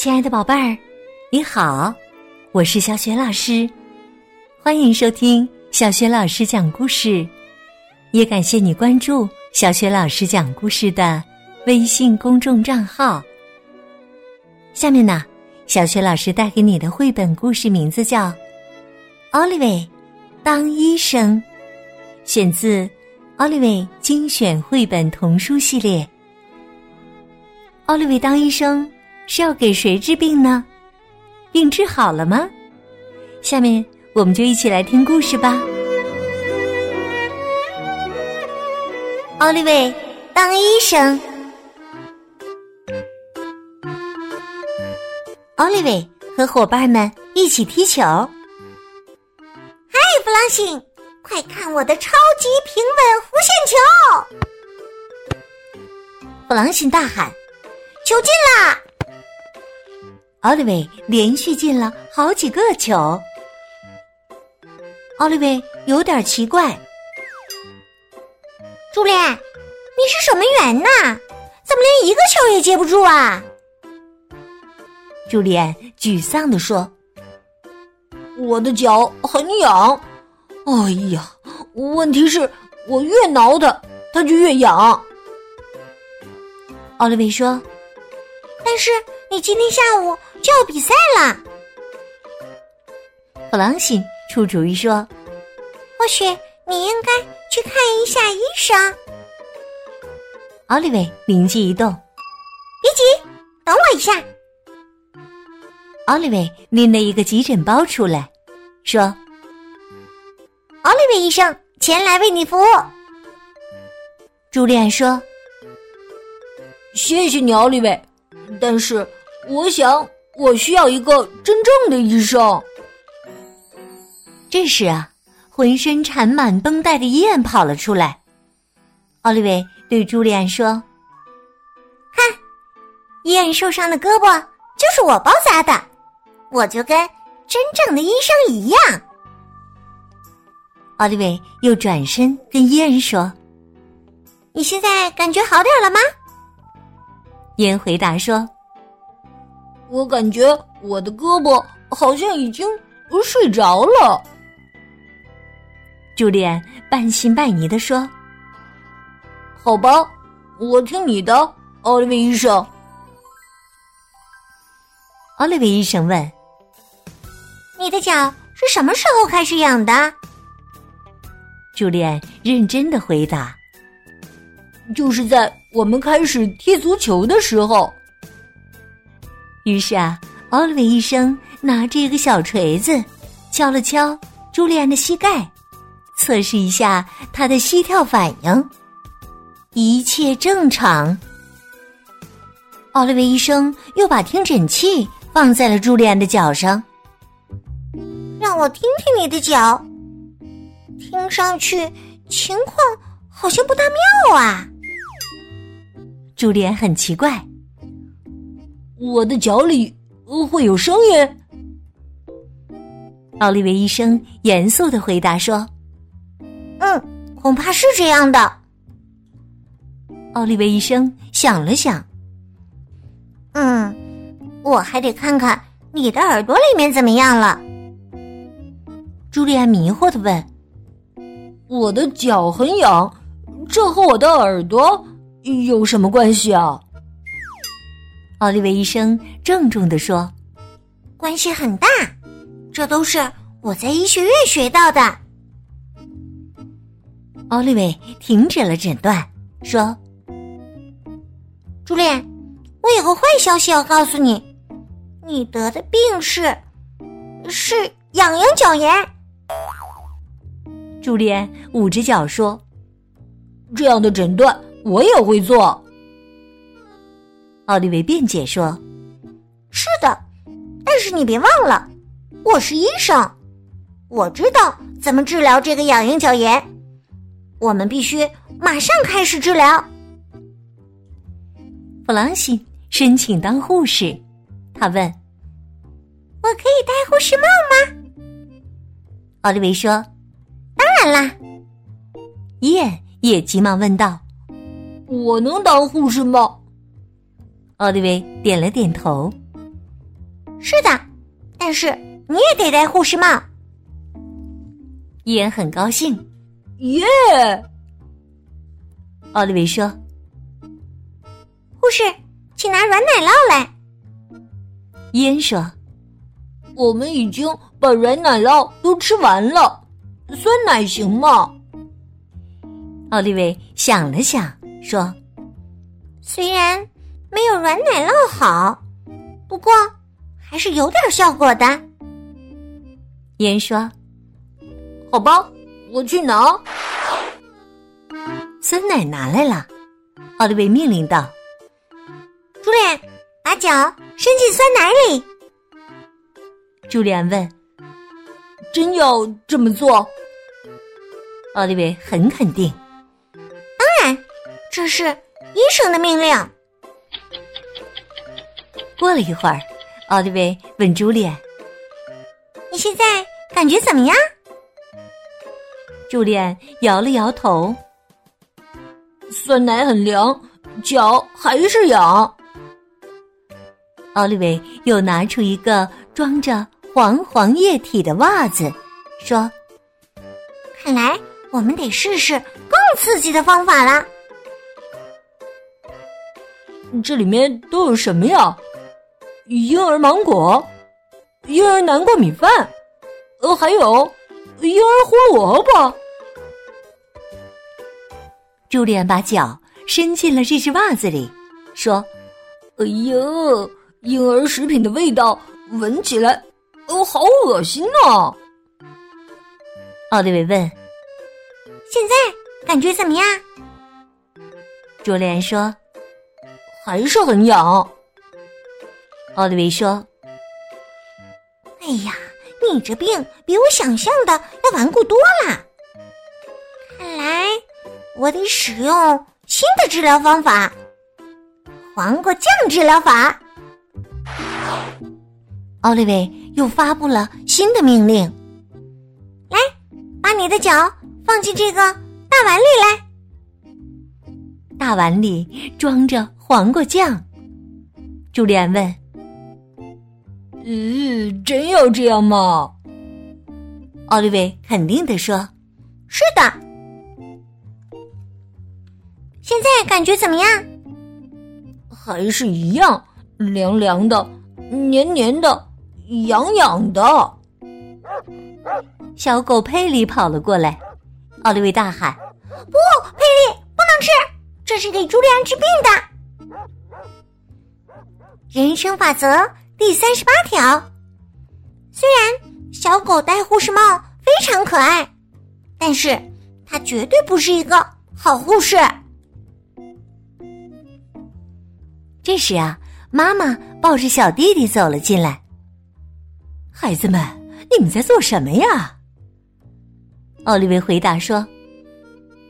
亲爱的宝贝儿，你好，我是小雪老师，欢迎收听小雪老师讲故事，也感谢你关注小雪老师讲故事的微信公众账号。下面呢，小雪老师带给你的绘本故事名字叫《奥利维当医生》，选自《奥利维精选绘本童书系列》。奥利维当医生。是要给谁治病呢？病治好了吗？下面我们就一起来听故事吧。奥利维当医生。奥利维和伙伴们一起踢球。嗨，弗朗辛，快看我的超级平稳弧线球！弗朗辛大喊：“球进啦！”奥利维连续进了好几个球，奥利维有点奇怪。朱莲，你是守门员呐？怎么连一个球也接不住啊？朱莲沮丧地说：“我的脚很痒，哎呀，问题是我越挠它，它就越痒。”奥利维说：“但是你今天下午……”就要比赛了！弗朗西出主意说：“或许你应该去看一下医生。”奥利维灵机一动：“别急，等我一下。”奥利维拎了一个急诊包出来，说：“奥利维医生前来为你服务。”朱莉安说：“谢谢你，奥利维，但是我想。”我需要一个真正的医生。这时啊，浑身缠满绷带的伊恩跑了出来。奥利维对朱莉安说：“看，伊恩受伤的胳膊就是我包扎的，我就跟真正的医生一样。”奥利维又转身跟伊恩说：“你现在感觉好点了吗？”伊恩回答说。我感觉我的胳膊好像已经睡着了。朱莉安半信半疑的说：“好吧，我听你的，奥利维医生。”奥利维医生问：“你的脚是什么时候开始痒的？”朱莉安认真的回答：“就是在我们开始踢足球的时候。”于是啊，奥利维医生拿着一个小锤子，敲了敲朱莉安的膝盖，测试一下她的膝跳反应，一切正常。奥利维医生又把听诊器放在了朱莉安的脚上，让我听听你的脚，听上去情况好像不大妙啊。朱莉安很奇怪。我的脚里会有声音。奥利维医生严肃的回答说：“嗯，恐怕是这样的。”奥利维医生想了想：“嗯，我还得看看你的耳朵里面怎么样了。”朱莉安迷惑的问：“我的脚很痒，这和我的耳朵有什么关系啊？”奥利维医生郑重的说：“关系很大，这都是我在医学院学到的。”奥利维停止了诊断，说：“朱莉，我有个坏消息要告诉你，你得的病是是痒痒脚炎。”朱莉安捂着脚说：“这样的诊断我也会做。”奥利维辩解说：“是的，但是你别忘了，我是医生，我知道怎么治疗这个痒痒脚炎。我们必须马上开始治疗。”弗朗西申请当护士，他问：“我可以戴护士帽吗？”奥利维说：“当然啦。”伊恩也急忙问道：“我能当护士吗？”奥利维点了点头。是的，但是你也得戴护士帽。伊恩很高兴。耶！奥利维说：“护士，请拿软奶酪来。”伊恩说：“我们已经把软奶酪都吃完了，酸奶行吗？”奥利维想了想，说：“虽然没有软奶酪好，不过还是有点效果的。”伊恩说：“好吧，我去拿。”酸奶拿来了，奥利维命令道：“朱莉安，把脚伸进酸奶里。”朱莉安问：“真要这么做？”奥利维很肯定。当然这是医生的命令。过了一会儿，奥利维问朱莉安：“你现在感觉怎么样？”朱莉安摇了摇头。酸奶很凉，脚还是痒。奥利维又拿出一个装着黄黄液体的袜子，说：“看来我们得试试更刺激的方法了。”这里面都有什么呀？婴儿芒果、婴儿南瓜米饭，呃，还有婴儿胡萝卜。朱莉安把脚伸进了这只袜子里，说：“哎呀，婴儿食品的味道闻起来，哦，好恶心呐！”奥利维问：“现在感觉怎么样？”朱莉安说。还是很痒，奥利维说：“哎呀，你这病比我想象的要顽固多了。看来我得使用新的治疗方法——黄瓜酱治疗法。”奥利维又发布了新的命令：“来，把你的脚放进这个大碗里来。”大碗里装着。黄瓜酱，朱莉安问：“嗯，真要这样吗？”奥利维肯定的说：“是的。”现在感觉怎么样？还是一样，凉凉的，黏黏的，痒痒的。小狗佩里跑了过来，奥利维大喊：“不，佩里，不能吃，这是给朱莉安治病的。”人生法则第三十八条：虽然小狗戴护士帽非常可爱，但是它绝对不是一个好护士。这时啊，妈妈抱着小弟弟走了进来。孩子们，你们在做什么呀？奥利维回答说：“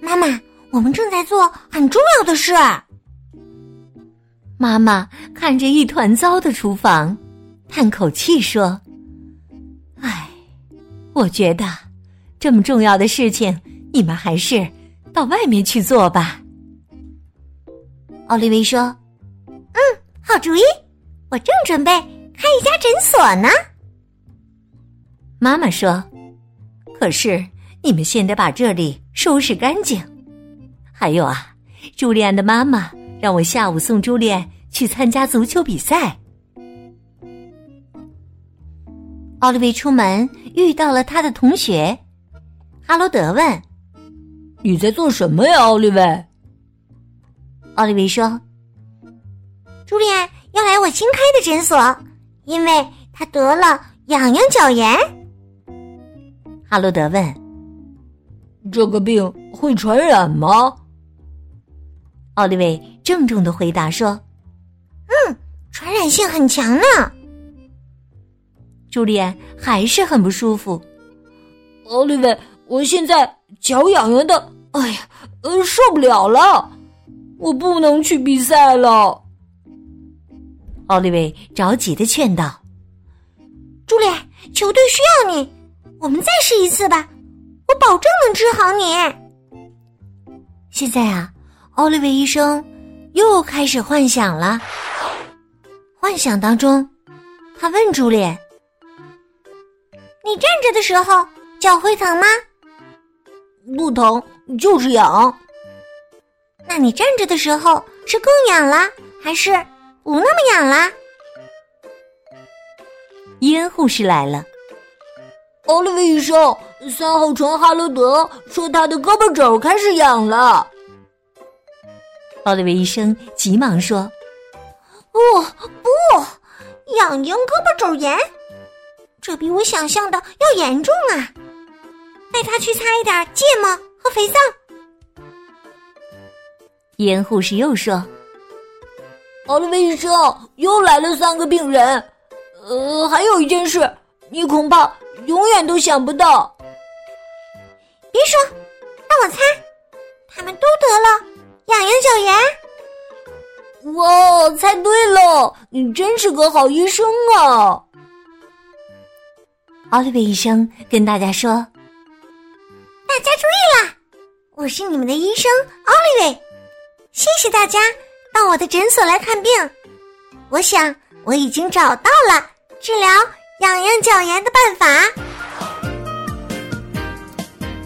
妈妈，我们正在做很重要的事。”妈妈看着一团糟的厨房，叹口气说：“唉，我觉得这么重要的事情，你们还是到外面去做吧。”奥利维说：“嗯，好主意，我正准备开一家诊所呢。”妈妈说：“可是你们先得把这里收拾干净。还有啊，朱莉安的妈妈。”让我下午送朱莉安去参加足球比赛。奥利维出门遇到了他的同学哈罗德，问：“你在做什么呀，奥利维？”奥利维说：“朱莉安要来我新开的诊所，因为她得了痒痒脚炎。”哈罗德问：“这个病会传染吗？”奥利维郑重的回答说：“嗯，传染性很强呢。”朱莉安还是很不舒服。奥利维，我现在脚痒痒的，哎呀，呃，受不了了，我不能去比赛了。奥利维着急的劝道：“朱莉安，球队需要你，我们再试一次吧，我保证能治好你。”现在啊。奥利维医生又开始幻想了。幻想当中，他问朱莲：“你站着的时候脚会疼吗？”“不疼，就是痒。”“那你站着的时候是更痒了，还是不那么痒啦？”伊恩护士来了。奥利维医生，三号床哈罗德说他的胳膊肘开始痒了。奥利维医生急忙说：“不不，痒痒胳膊肘炎，这比我想象的要严重啊！带他去擦一点芥末和肥皂。”严护士又说：“奥利维医生，又来了三个病人。呃，还有一件事，你恐怕……”永远都想不到！别说，让我猜，他们都得了痒痒脚炎。哇，猜对了！你真是个好医生啊！奥利维医生跟大家说：“大家注意啦，我是你们的医生奥利维，谢谢大家到我的诊所来看病。我想我已经找到了治疗。”痒痒脚炎的办法。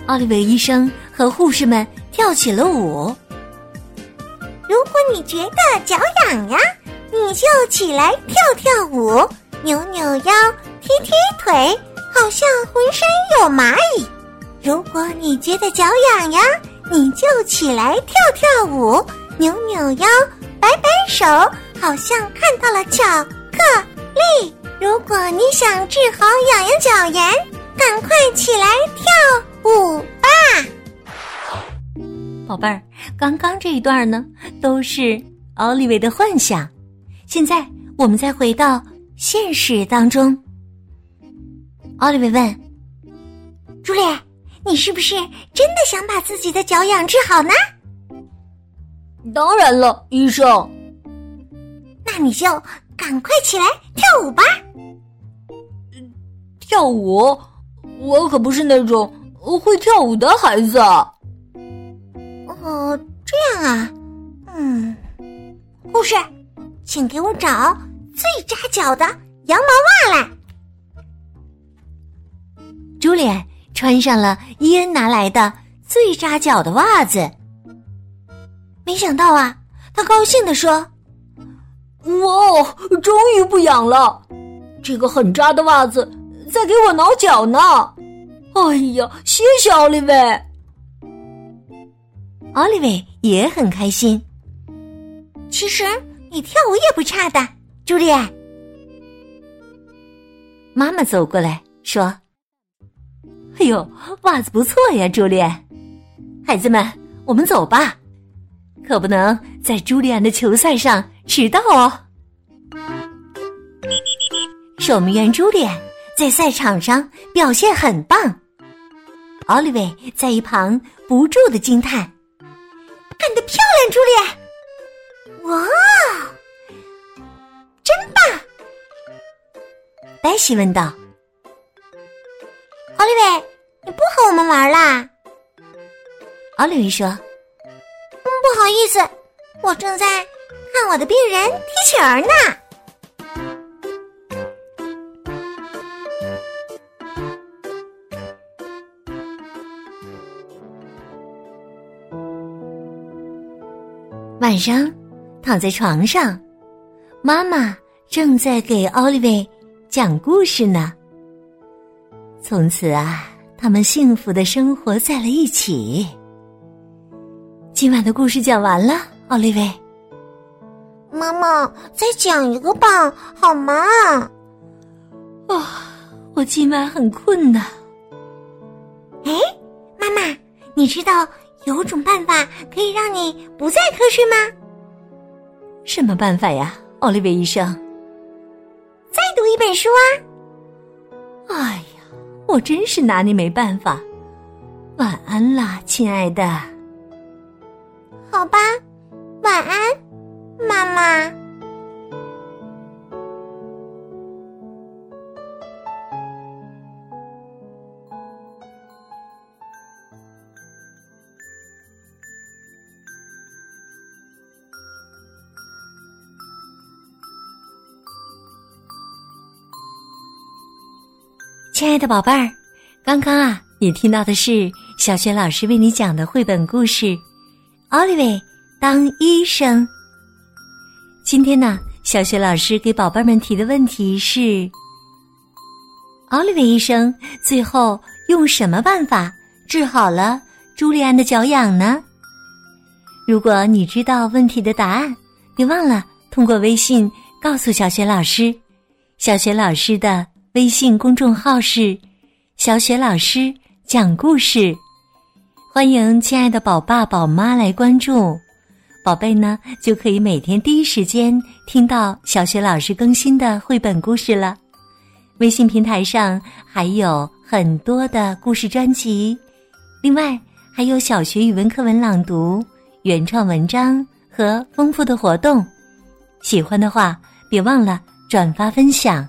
奥利维医生和护士们跳起了舞。如果你觉得脚痒呀，你就起来跳跳舞，扭扭腰，踢踢腿，好像浑身有蚂蚁。如果你觉得脚痒痒，你就起来跳跳舞，扭扭腰，摆摆手，好像看到了巧克力。如果你想治好痒痒脚炎，赶快起来跳舞吧，宝贝儿。刚刚这一段呢，都是奥利维的幻想。现在我们再回到现实当中。奥利维问：“朱莉，你是不是真的想把自己的脚痒治好呢？”“当然了，医生。”“那你就赶快起来跳舞吧。”跳舞，我可不是那种会跳舞的孩子。哦，这样啊，嗯，护士，请给我找最扎脚的羊毛袜来。朱莲穿上了伊恩拿来的最扎脚的袜子，没想到啊，他高兴的说：“哇哦，终于不痒了！这个很扎的袜子。”在给我挠脚呢！哎呀，谢谢奥利维。奥利维也很开心。其实你跳舞也不差的，朱莉。妈妈走过来说：“哎呦，袜子不错呀，朱莉。孩子们，我们走吧，可不能在朱莉安的球赛上迟到哦。”守门员朱莉安。在赛场上表现很棒，奥利维在一旁不住的惊叹：“干得漂亮，朱莉！哇，真棒！”黛西问道：“奥利维，你不和我们玩啦？”奥利维说：“嗯不好意思，我正在看我的病人踢球呢。”晚上，躺在床上，妈妈正在给奥利维讲故事呢。从此啊，他们幸福的生活在了一起。今晚的故事讲完了，奥利维。妈妈，再讲一个吧，好吗？啊，我今晚很困呢。哎，妈妈，你知道？有种办法可以让你不再瞌睡吗？什么办法呀，奥利维医生？再读一本书啊！哎呀，我真是拿你没办法。晚安啦，亲爱的。好吧，晚安，妈妈。亲爱的宝贝儿，刚刚啊，你听到的是小雪老师为你讲的绘本故事《奥利维当医生》。今天呢，小雪老师给宝贝们提的问题是：奥利维医生最后用什么办法治好了朱利安的脚痒呢？如果你知道问题的答案，别忘了通过微信告诉小雪老师。小雪老师的微信公众号是“小雪老师讲故事”，欢迎亲爱的宝爸宝妈来关注，宝贝呢就可以每天第一时间听到小雪老师更新的绘本故事了。微信平台上还有很多的故事专辑，另外还有小学语文课文朗读、原创文章和丰富的活动。喜欢的话，别忘了。转发分享，